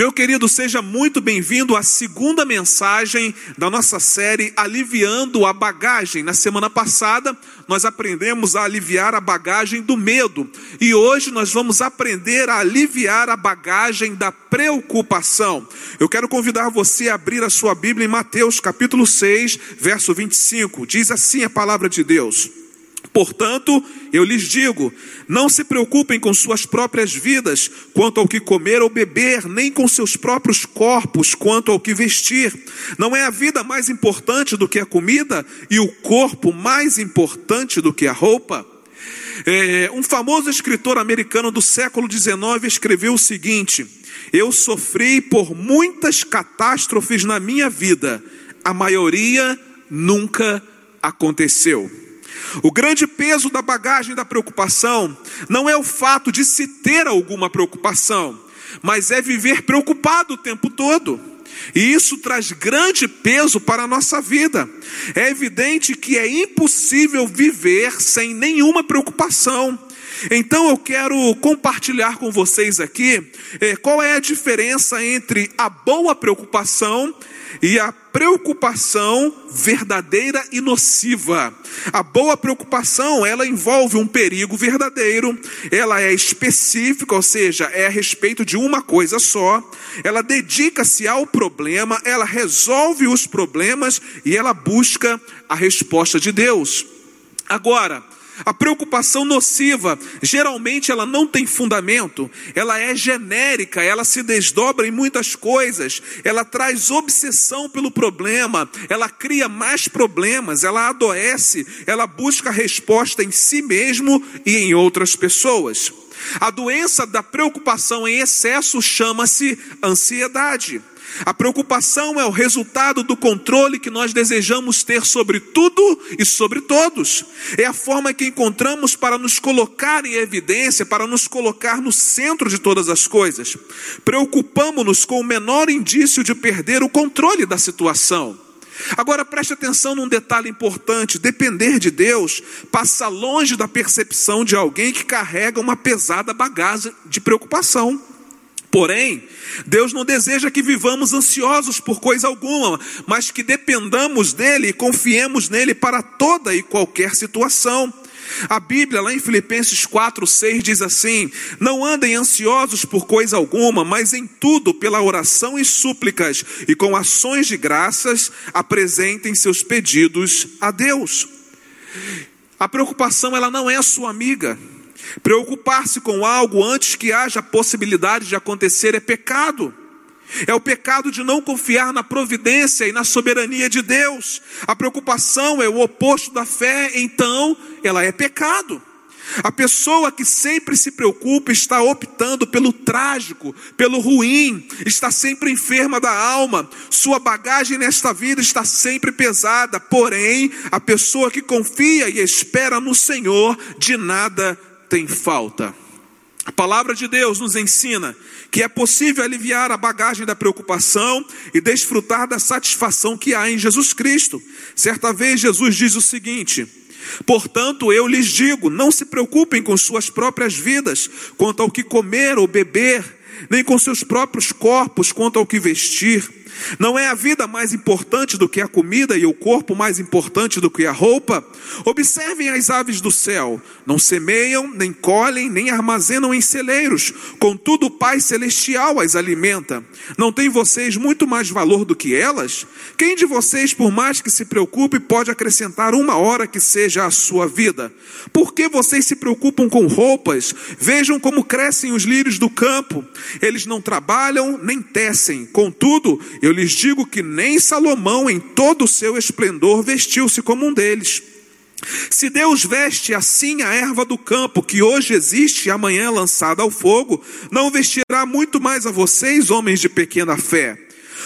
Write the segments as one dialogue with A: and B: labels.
A: Meu querido, seja muito bem-vindo à segunda mensagem da nossa série Aliviando a Bagagem. Na semana passada, nós aprendemos a aliviar a bagagem do medo e hoje nós vamos aprender a aliviar a bagagem da preocupação. Eu quero convidar você a abrir a sua Bíblia em Mateus capítulo 6, verso 25. Diz assim a palavra de Deus. Portanto, eu lhes digo: não se preocupem com suas próprias vidas quanto ao que comer ou beber, nem com seus próprios corpos quanto ao que vestir. Não é a vida mais importante do que a comida e o corpo mais importante do que a roupa? É, um famoso escritor americano do século XIX escreveu o seguinte: Eu sofri por muitas catástrofes na minha vida, a maioria nunca aconteceu. O grande peso da bagagem da preocupação não é o fato de se ter alguma preocupação, mas é viver preocupado o tempo todo. E isso traz grande peso para a nossa vida. É evidente que é impossível viver sem nenhuma preocupação. Então eu quero compartilhar com vocês aqui eh, qual é a diferença entre a boa preocupação e a preocupação verdadeira e nociva. A boa preocupação, ela envolve um perigo verdadeiro, ela é específica, ou seja, é a respeito de uma coisa só. Ela dedica-se ao problema, ela resolve os problemas e ela busca a resposta de Deus. Agora, a preocupação nociva, geralmente ela não tem fundamento, ela é genérica, ela se desdobra em muitas coisas, ela traz obsessão pelo problema, ela cria mais problemas, ela adoece, ela busca resposta em si mesmo e em outras pessoas. A doença da preocupação em excesso chama-se ansiedade. A preocupação é o resultado do controle que nós desejamos ter sobre tudo e sobre todos. É a forma que encontramos para nos colocar em evidência, para nos colocar no centro de todas as coisas. Preocupamos-nos com o menor indício de perder o controle da situação. Agora preste atenção num detalhe importante: depender de Deus passa longe da percepção de alguém que carrega uma pesada bagagem de preocupação. Porém, Deus não deseja que vivamos ansiosos por coisa alguma, mas que dependamos dEle e confiemos nele para toda e qualquer situação. A Bíblia, lá em Filipenses 4, 6, diz assim: Não andem ansiosos por coisa alguma, mas em tudo, pela oração e súplicas, e com ações de graças, apresentem seus pedidos a Deus. A preocupação, ela não é sua amiga. Preocupar-se com algo antes que haja possibilidade de acontecer é pecado. É o pecado de não confiar na providência e na soberania de Deus. A preocupação é o oposto da fé, então ela é pecado. A pessoa que sempre se preocupa está optando pelo trágico, pelo ruim, está sempre enferma da alma, sua bagagem nesta vida está sempre pesada, porém, a pessoa que confia e espera no Senhor, de nada tem falta. A palavra de Deus nos ensina que é possível aliviar a bagagem da preocupação e desfrutar da satisfação que há em Jesus Cristo. Certa vez Jesus diz o seguinte: Portanto, eu lhes digo: não se preocupem com suas próprias vidas, quanto ao que comer ou beber, nem com seus próprios corpos, quanto ao que vestir. Não é a vida mais importante do que a comida e o corpo mais importante do que a roupa? Observem as aves do céu: não semeiam, nem colhem, nem armazenam em celeiros, contudo o Pai Celestial as alimenta. Não tem vocês muito mais valor do que elas? Quem de vocês, por mais que se preocupe, pode acrescentar uma hora que seja a sua vida? Por que vocês se preocupam com roupas? Vejam como crescem os lírios do campo. Eles não trabalham nem tecem, contudo, eu lhes digo que nem Salomão, em todo o seu esplendor, vestiu-se como um deles. Se Deus veste assim a erva do campo, que hoje existe e amanhã é lançada ao fogo, não vestirá muito mais a vocês, homens de pequena fé.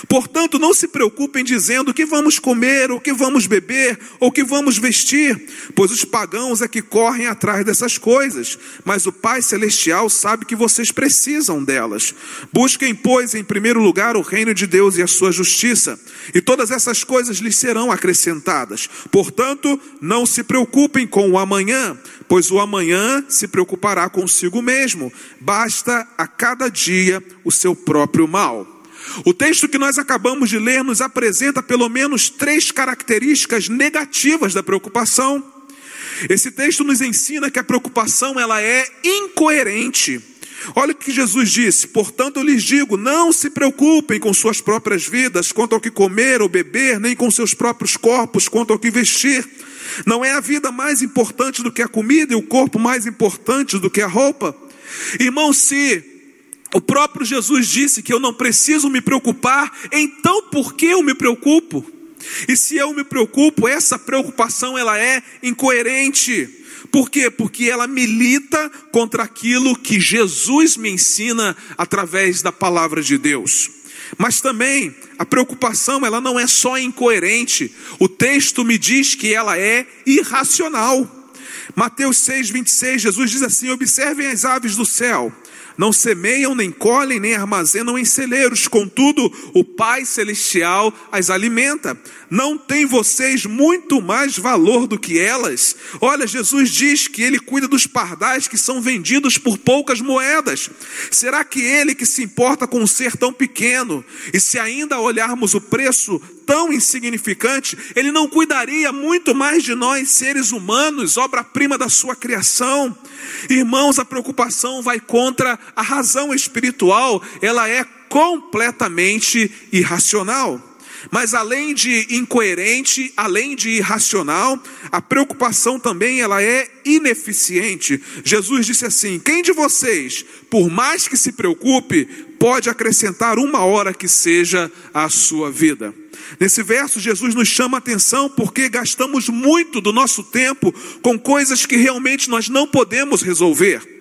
A: Portanto, não se preocupem dizendo o que vamos comer, o que vamos beber, ou o que vamos vestir, pois os pagãos é que correm atrás dessas coisas, mas o Pai Celestial sabe que vocês precisam delas. Busquem, pois, em primeiro lugar o reino de Deus e a sua justiça, e todas essas coisas lhes serão acrescentadas. Portanto, não se preocupem com o amanhã, pois o amanhã se preocupará consigo mesmo. Basta a cada dia o seu próprio mal. O texto que nós acabamos de ler nos apresenta pelo menos três características negativas da preocupação. Esse texto nos ensina que a preocupação ela é incoerente. Olha o que Jesus disse: Portanto, eu lhes digo: não se preocupem com suas próprias vidas, quanto ao que comer ou beber, nem com seus próprios corpos, quanto ao que vestir. Não é a vida mais importante do que a comida e o corpo mais importante do que a roupa? Irmão, se o próprio Jesus disse que eu não preciso me preocupar, então por que eu me preocupo? E se eu me preocupo, essa preocupação ela é incoerente. Por quê? Porque ela milita contra aquilo que Jesus me ensina através da palavra de Deus. Mas também a preocupação, ela não é só incoerente. O texto me diz que ela é irracional. Mateus 6, 26, Jesus diz assim: Observem as aves do céu não semeiam, nem colhem, nem armazenam em celeiros, contudo, o Pai Celestial as alimenta. Não tem vocês muito mais valor do que elas? Olha, Jesus diz que ele cuida dos pardais que são vendidos por poucas moedas. Será que ele que se importa com um ser tão pequeno, e se ainda olharmos o preço tão insignificante, ele não cuidaria muito mais de nós, seres humanos, obra-prima da sua criação? Irmãos, a preocupação vai contra a razão espiritual, ela é completamente irracional. Mas além de incoerente, além de irracional, a preocupação também ela é ineficiente. Jesus disse assim: "Quem de vocês, por mais que se preocupe, pode acrescentar uma hora que seja à sua vida?" Nesse verso, Jesus nos chama a atenção porque gastamos muito do nosso tempo com coisas que realmente nós não podemos resolver.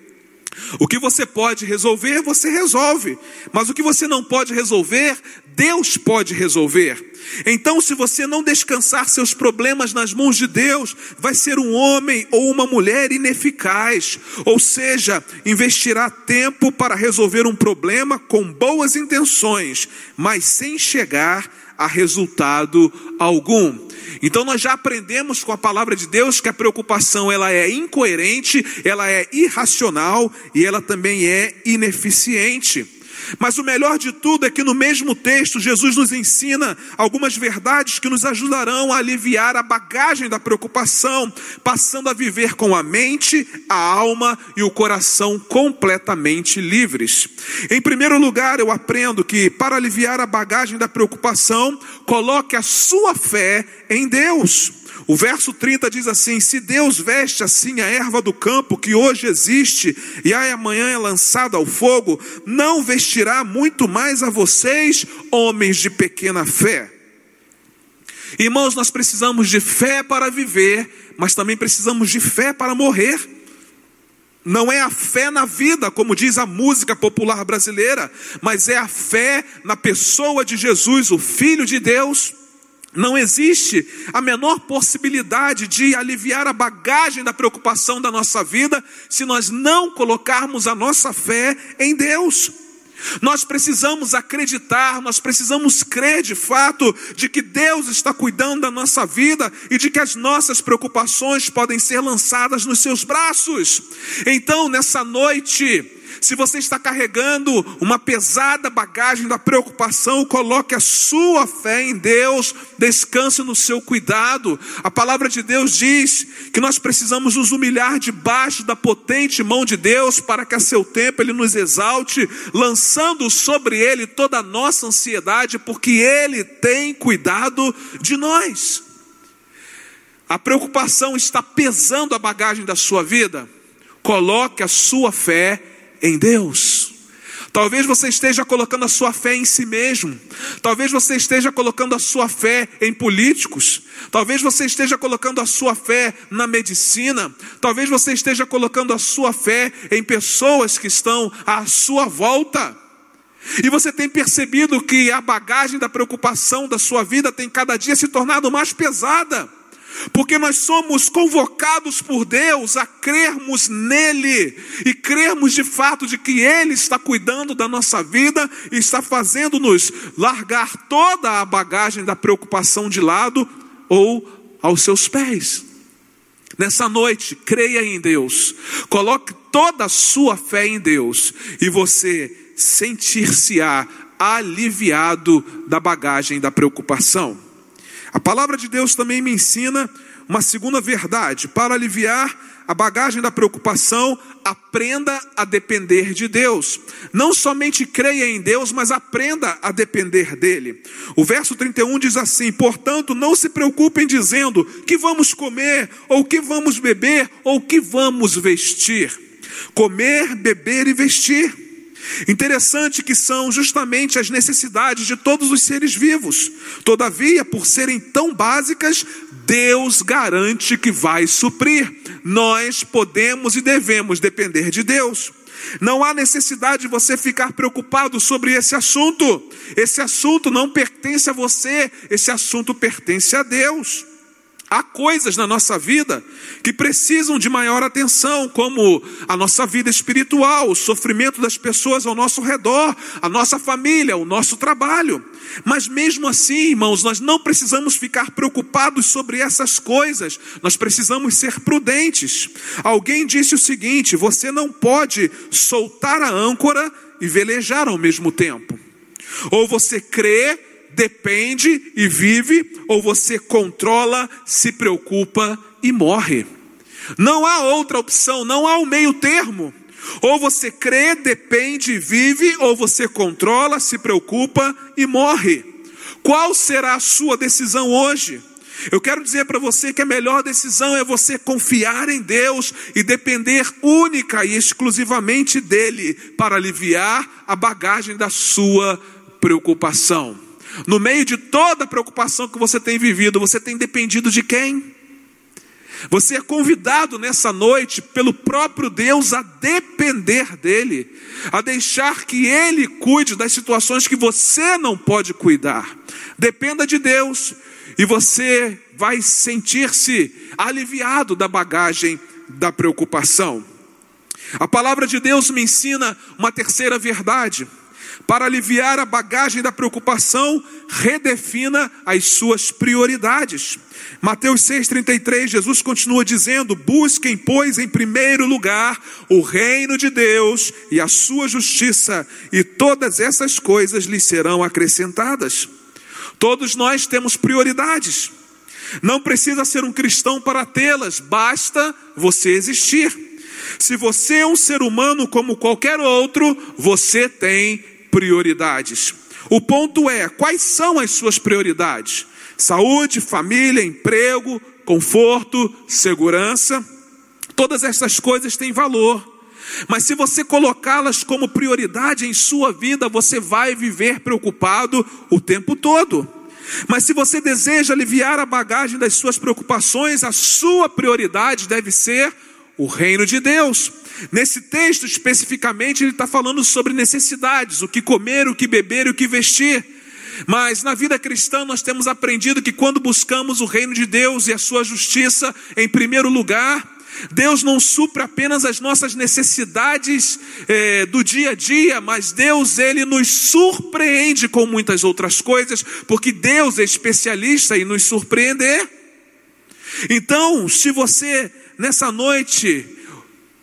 A: O que você pode resolver, você resolve. Mas o que você não pode resolver, Deus pode resolver. Então, se você não descansar seus problemas nas mãos de Deus, vai ser um homem ou uma mulher ineficaz. Ou seja, investirá tempo para resolver um problema com boas intenções, mas sem chegar a resultado algum. Então nós já aprendemos com a palavra de Deus que a preocupação ela é incoerente, ela é irracional e ela também é ineficiente. Mas o melhor de tudo é que no mesmo texto Jesus nos ensina algumas verdades que nos ajudarão a aliviar a bagagem da preocupação, passando a viver com a mente, a alma e o coração completamente livres. Em primeiro lugar, eu aprendo que para aliviar a bagagem da preocupação, coloque a sua fé em Deus. O verso 30 diz assim: Se Deus veste assim a erva do campo que hoje existe e amanhã é lançada ao fogo, não vestirá muito mais a vocês, homens de pequena fé. Irmãos, nós precisamos de fé para viver, mas também precisamos de fé para morrer. Não é a fé na vida, como diz a música popular brasileira, mas é a fé na pessoa de Jesus, o Filho de Deus não existe a menor possibilidade de aliviar a bagagem da preocupação da nossa vida se nós não colocarmos a nossa fé em Deus. Nós precisamos acreditar, nós precisamos crer de fato de que Deus está cuidando da nossa vida e de que as nossas preocupações podem ser lançadas nos seus braços. Então, nessa noite, se você está carregando uma pesada bagagem da preocupação, coloque a sua fé em Deus, descanse no seu cuidado. A palavra de Deus diz que nós precisamos nos humilhar debaixo da potente mão de Deus para que a seu tempo ele nos exalte, lançando sobre ele toda a nossa ansiedade, porque ele tem cuidado de nós. A preocupação está pesando a bagagem da sua vida. Coloque a sua fé em Deus. Talvez você esteja colocando a sua fé em si mesmo. Talvez você esteja colocando a sua fé em políticos. Talvez você esteja colocando a sua fé na medicina. Talvez você esteja colocando a sua fé em pessoas que estão à sua volta. E você tem percebido que a bagagem da preocupação da sua vida tem cada dia se tornado mais pesada. Porque nós somos convocados por Deus a crermos nele e crermos de fato de que Ele está cuidando da nossa vida e está fazendo-nos largar toda a bagagem da preocupação de lado ou aos seus pés. Nessa noite, creia em Deus, coloque toda a sua fé em Deus e você sentir-se-á aliviado da bagagem da preocupação. A palavra de Deus também me ensina uma segunda verdade. Para aliviar a bagagem da preocupação, aprenda a depender de Deus. Não somente creia em Deus, mas aprenda a depender dele. O verso 31 diz assim: Portanto, não se preocupem dizendo que vamos comer, ou que vamos beber, ou que vamos vestir. Comer, beber e vestir Interessante que são justamente as necessidades de todos os seres vivos. Todavia, por serem tão básicas, Deus garante que vai suprir. Nós podemos e devemos depender de Deus. Não há necessidade de você ficar preocupado sobre esse assunto. Esse assunto não pertence a você, esse assunto pertence a Deus. Há coisas na nossa vida que precisam de maior atenção, como a nossa vida espiritual, o sofrimento das pessoas ao nosso redor, a nossa família, o nosso trabalho. Mas mesmo assim, irmãos, nós não precisamos ficar preocupados sobre essas coisas, nós precisamos ser prudentes. Alguém disse o seguinte: você não pode soltar a âncora e velejar ao mesmo tempo. Ou você crê depende e vive, ou você controla, se preocupa e morre. Não há outra opção, não há o um meio termo. Ou você crê, depende e vive, ou você controla, se preocupa e morre. Qual será a sua decisão hoje? Eu quero dizer para você que a melhor decisão é você confiar em Deus e depender única e exclusivamente dele para aliviar a bagagem da sua preocupação. No meio de toda a preocupação que você tem vivido, você tem dependido de quem? Você é convidado nessa noite pelo próprio Deus a depender dele, a deixar que ele cuide das situações que você não pode cuidar. Dependa de Deus e você vai sentir-se aliviado da bagagem da preocupação. A palavra de Deus me ensina uma terceira verdade. Para aliviar a bagagem da preocupação, redefina as suas prioridades. Mateus 6,33, Jesus continua dizendo: Busquem, pois, em primeiro lugar o reino de Deus e a sua justiça, e todas essas coisas lhes serão acrescentadas. Todos nós temos prioridades. Não precisa ser um cristão para tê-las, basta você existir. Se você é um ser humano como qualquer outro, você tem prioridades. O ponto é: quais são as suas prioridades? Saúde, família, emprego, conforto, segurança. Todas essas coisas têm valor. Mas se você colocá-las como prioridade em sua vida, você vai viver preocupado o tempo todo. Mas se você deseja aliviar a bagagem das suas preocupações, a sua prioridade deve ser o reino de Deus. Nesse texto especificamente, ele está falando sobre necessidades: o que comer, o que beber e o que vestir. Mas na vida cristã nós temos aprendido que quando buscamos o reino de Deus e a sua justiça em primeiro lugar, Deus não supre apenas as nossas necessidades eh, do dia a dia, mas Deus ele nos surpreende com muitas outras coisas, porque Deus é especialista em nos surpreender. Então, se você nessa noite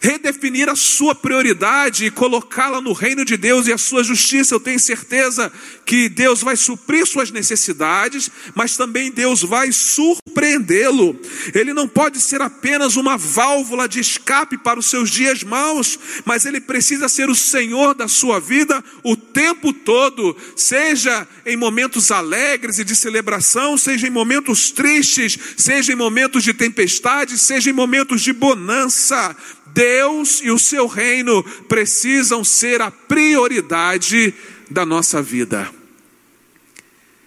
A: redefinir a sua prioridade e colocá-la no reino de Deus e a sua justiça, eu tenho certeza que Deus vai suprir suas necessidades, mas também Deus vai surpreendê-lo. Ele não pode ser apenas uma válvula de escape para os seus dias maus, mas ele precisa ser o Senhor da sua vida o tempo todo, seja em momentos alegres e de celebração, seja em momentos tristes, seja em momentos de tempestade, seja em momentos de bonança. Deus e o seu reino precisam ser a prioridade da nossa vida.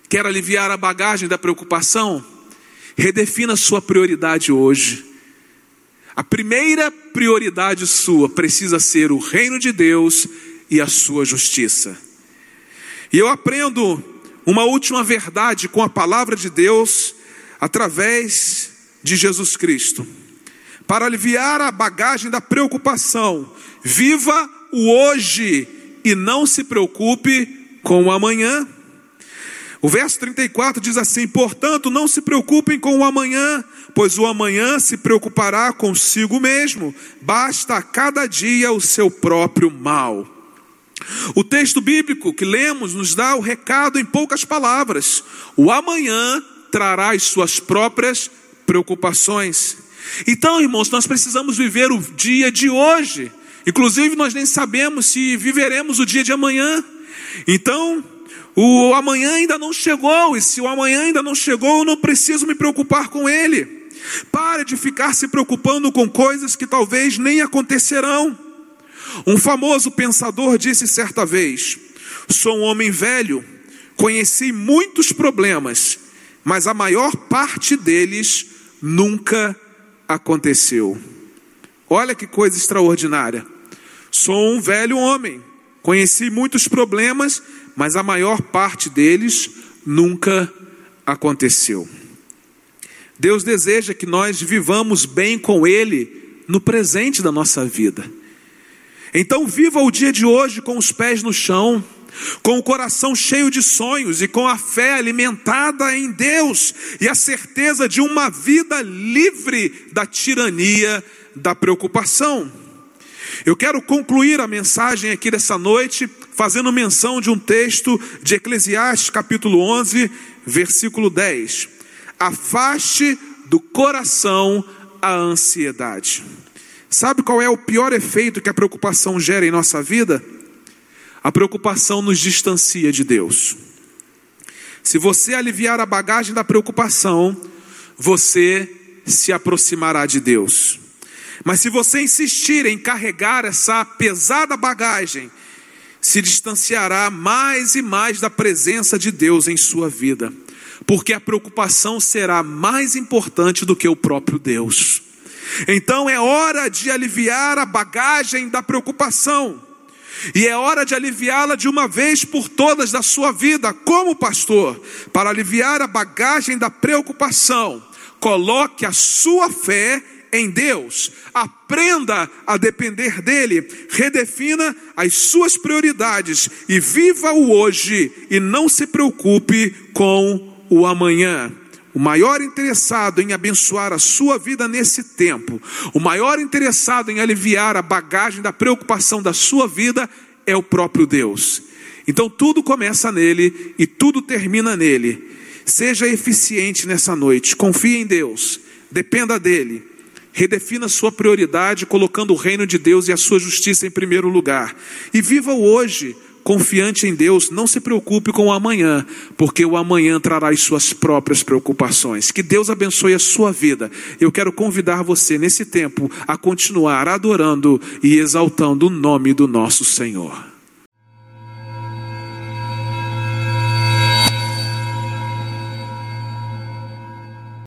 A: Quer aliviar a bagagem da preocupação? Redefina sua prioridade hoje. A primeira prioridade sua precisa ser o reino de Deus e a sua justiça. E eu aprendo uma última verdade com a palavra de Deus através de Jesus Cristo. Para aliviar a bagagem da preocupação, viva o hoje e não se preocupe com o amanhã. O verso 34 diz assim: Portanto, não se preocupem com o amanhã, pois o amanhã se preocupará consigo mesmo, basta a cada dia o seu próprio mal. O texto bíblico que lemos nos dá o recado em poucas palavras: o amanhã trará as suas próprias preocupações. Então, irmãos, nós precisamos viver o dia de hoje. Inclusive, nós nem sabemos se viveremos o dia de amanhã. Então, o amanhã ainda não chegou, e se o amanhã ainda não chegou, eu não preciso me preocupar com ele. Pare de ficar se preocupando com coisas que talvez nem acontecerão. Um famoso pensador disse certa vez: Sou um homem velho, conheci muitos problemas, mas a maior parte deles nunca aconteceu. Olha que coisa extraordinária. Sou um velho homem, conheci muitos problemas, mas a maior parte deles nunca aconteceu. Deus deseja que nós vivamos bem com Ele no presente da nossa vida. Então, viva o dia de hoje com os pés no chão, com o coração cheio de sonhos e com a fé alimentada em Deus e a certeza de uma vida livre da tirania da preocupação. Eu quero concluir a mensagem aqui dessa noite fazendo menção de um texto de Eclesiastes, capítulo 11, versículo 10. Afaste do coração a ansiedade. Sabe qual é o pior efeito que a preocupação gera em nossa vida? A preocupação nos distancia de Deus. Se você aliviar a bagagem da preocupação, você se aproximará de Deus. Mas se você insistir em carregar essa pesada bagagem, se distanciará mais e mais da presença de Deus em sua vida, porque a preocupação será mais importante do que o próprio Deus. Então é hora de aliviar a bagagem da preocupação. E é hora de aliviá-la de uma vez por todas da sua vida, como pastor, para aliviar a bagagem da preocupação. Coloque a sua fé em Deus, aprenda a depender dEle, redefina as suas prioridades e viva o hoje e não se preocupe com o amanhã. O maior interessado em abençoar a sua vida nesse tempo, o maior interessado em aliviar a bagagem da preocupação da sua vida é o próprio Deus. Então tudo começa nele e tudo termina nele. Seja eficiente nessa noite, confie em Deus, dependa dele Redefina sua prioridade, colocando o reino de Deus e a sua justiça em primeiro lugar. E viva o hoje, confiante em Deus. Não se preocupe com o amanhã, porque o amanhã trará as suas próprias preocupações. Que Deus abençoe a sua vida. Eu quero convidar você nesse tempo a continuar adorando e exaltando o nome do nosso Senhor.